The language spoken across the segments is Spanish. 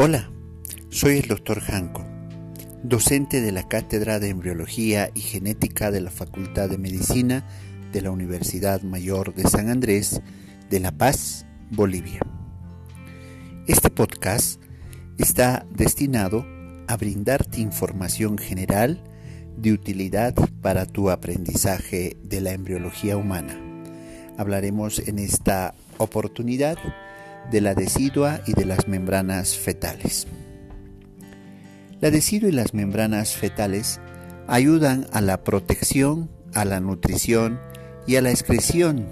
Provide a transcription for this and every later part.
Hola, soy el Dr. Janko, docente de la Cátedra de Embriología y Genética de la Facultad de Medicina de la Universidad Mayor de San Andrés de La Paz, Bolivia. Este podcast está destinado a brindarte información general de utilidad para tu aprendizaje de la embriología humana. Hablaremos en esta oportunidad de la decidua y de las membranas fetales. La decidua y las membranas fetales ayudan a la protección, a la nutrición y a la excreción.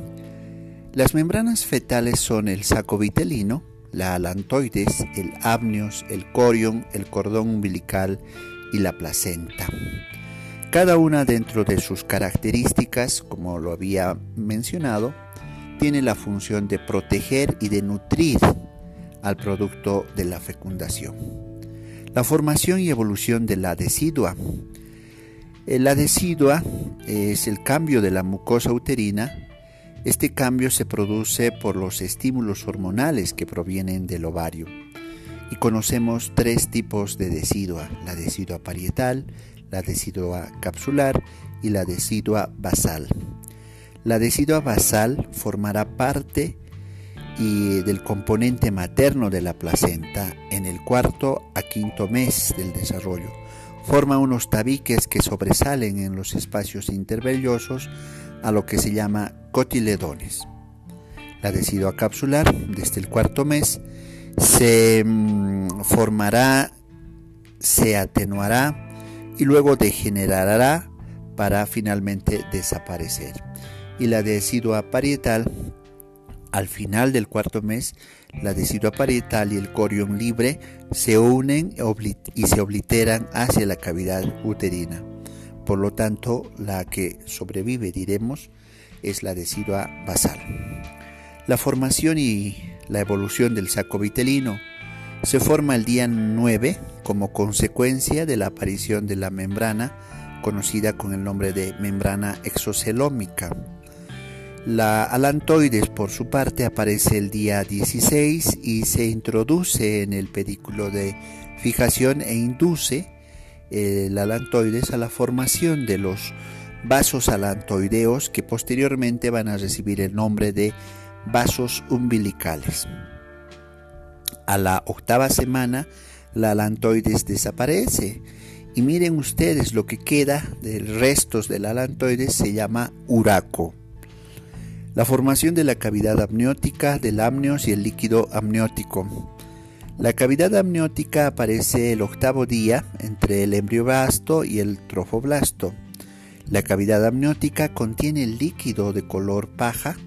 Las membranas fetales son el saco vitelino, la alantoides, el amnios, el corion, el cordón umbilical y la placenta. Cada una dentro de sus características, como lo había mencionado, tiene la función de proteger y de nutrir al producto de la fecundación. La formación y evolución de la decidua. Eh, la decidua es el cambio de la mucosa uterina. Este cambio se produce por los estímulos hormonales que provienen del ovario. Y conocemos tres tipos de decidua, la decidua parietal, la decidua capsular y la decidua basal. La decidua basal formará parte y del componente materno de la placenta en el cuarto a quinto mes del desarrollo. Forma unos tabiques que sobresalen en los espacios intervellosos a lo que se llama cotiledones. La decidua capsular, desde el cuarto mes, se mm, formará, se atenuará y luego degenerará para finalmente desaparecer y la decidua parietal. Al final del cuarto mes, la decidua parietal y el corión libre se unen y se obliteran hacia la cavidad uterina. Por lo tanto, la que sobrevive, diremos, es la decidua basal. La formación y la evolución del saco vitelino se forma el día 9 como consecuencia de la aparición de la membrana conocida con el nombre de membrana exocelómica la alantoides, por su parte, aparece el día 16 y se introduce en el pedículo de fijación e induce el alantoides a la formación de los vasos alantoideos que posteriormente van a recibir el nombre de vasos umbilicales. A la octava semana, la alantoides desaparece y miren ustedes lo que queda de restos del alantoides se llama uraco. La formación de la cavidad amniótica del amnios y el líquido amniótico. La cavidad amniótica aparece el octavo día entre el embrioblasto y el trofoblasto. La cavidad amniótica contiene el líquido de color paja,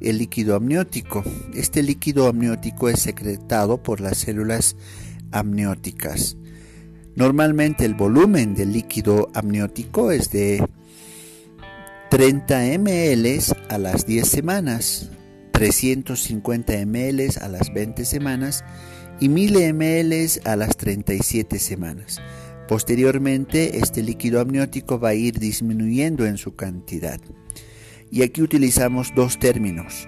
el líquido amniótico. Este líquido amniótico es secretado por las células amnióticas. Normalmente el volumen del líquido amniótico es de 30 ml a las 10 semanas, 350 ml a las 20 semanas y 1000 ml a las 37 semanas. Posteriormente, este líquido amniótico va a ir disminuyendo en su cantidad. Y aquí utilizamos dos términos,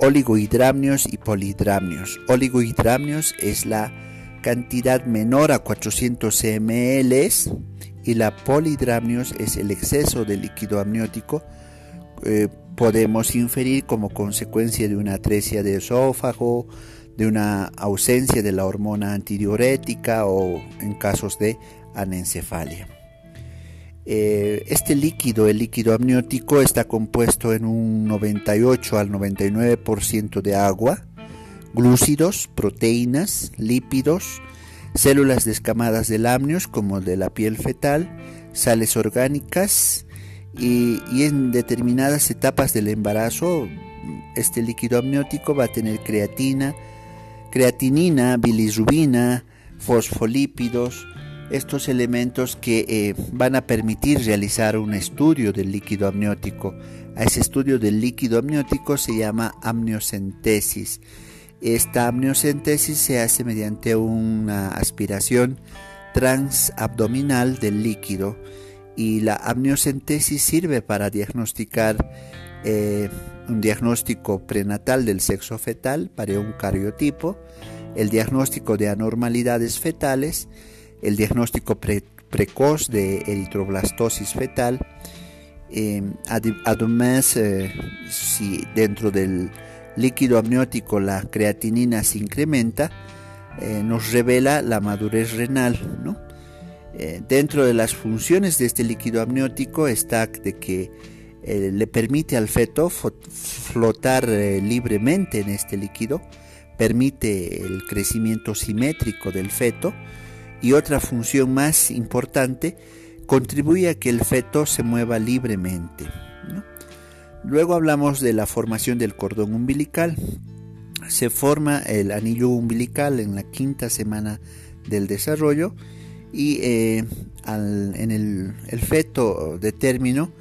oligohidramnios y polihidramnios. Oligohidramnios es la cantidad menor a 400 ml y la polihidramnios es el exceso de líquido amniótico, eh, podemos inferir como consecuencia de una atresia de esófago, de una ausencia de la hormona antidiurética o en casos de anencefalia. Eh, este líquido, el líquido amniótico, está compuesto en un 98 al 99% de agua, glúcidos, proteínas, lípidos, células descamadas del amnios como de la piel fetal, sales orgánicas y, en determinadas etapas del embarazo este líquido amniótico va a tener creatina, creatinina, bilirrubina, fosfolípidos, estos elementos que eh, van a permitir realizar un estudio del líquido amniótico. A ese estudio del líquido amniótico se llama amniocentesis. Esta amniocentesis se hace mediante una aspiración transabdominal del líquido y la amniocentesis sirve para diagnosticar eh, un diagnóstico prenatal del sexo fetal para un cariotipo el diagnóstico de anormalidades fetales, el diagnóstico precoz de eritroblastosis fetal, eh, además eh, dentro del líquido amniótico la creatinina se incrementa, eh, nos revela la madurez renal. dentro de las funciones de este líquido amniótico está de que le permite al feto flotar libremente en este líquido, permite el crecimiento simétrico del feto y otra función más importante, contribuye a que el feto se mueva libremente. Luego hablamos de la formación del cordón umbilical. Se forma el anillo umbilical en la quinta semana del desarrollo y eh, en el, el, feto de término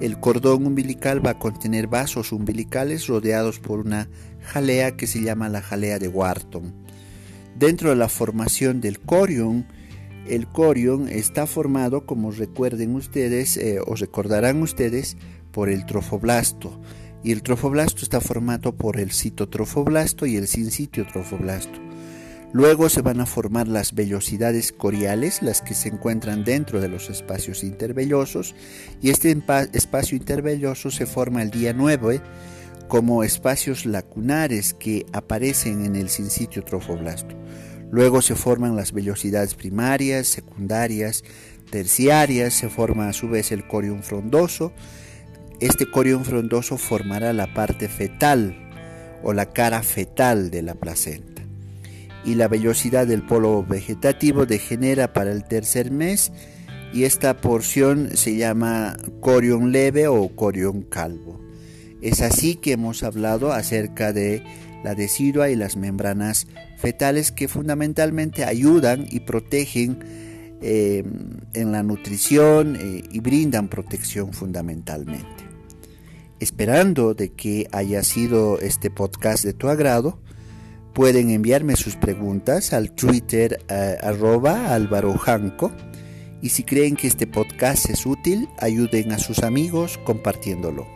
el cordón umbilical va a contener vasos umbilicales rodeados por una jalea que se llama la jalea de Wharton. Dentro de la formación del corion, el corion está formado, como recuerden ustedes eh, o recordarán ustedes, por el trofoblasto. Y el trofoblasto está formado por el citotrofoblasto y el sincitio trofoblasto. Luego se van a formar las vellosidades coriales, las que se encuentran dentro de los espacios intervellosos, y este espacio intervelloso se forma el día 9 como espacios lacunares que aparecen en el sincitio trofoblasto. Luego se forman las vellosidades primarias, secundarias, terciarias, se forma a su vez el corium frondoso. Este corium frondoso formará la parte fetal o la cara fetal de la placenta y la vellosidad del polo vegetativo degenera para el tercer mes y esta porción se llama corión leve o corión calvo. Es así que hemos hablado acerca de la decidua y las membranas fetales que fundamentalmente ayudan y protegen eh, en la nutrición eh, y brindan protección fundamentalmente. Esperando de que haya sido este podcast de tu agrado, Pueden enviarme sus preguntas al Twitter eh, arroba y si creen que este podcast es útil, ayuden a sus amigos compartiéndolo.